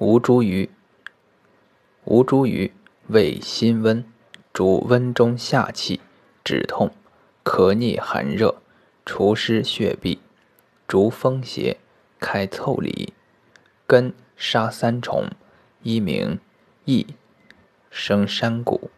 吴茱萸，吴茱萸味辛温，主温中下气，止痛，咳逆寒热，除湿血痹，逐风邪，开腠理。根杀三虫，一名益，生山谷。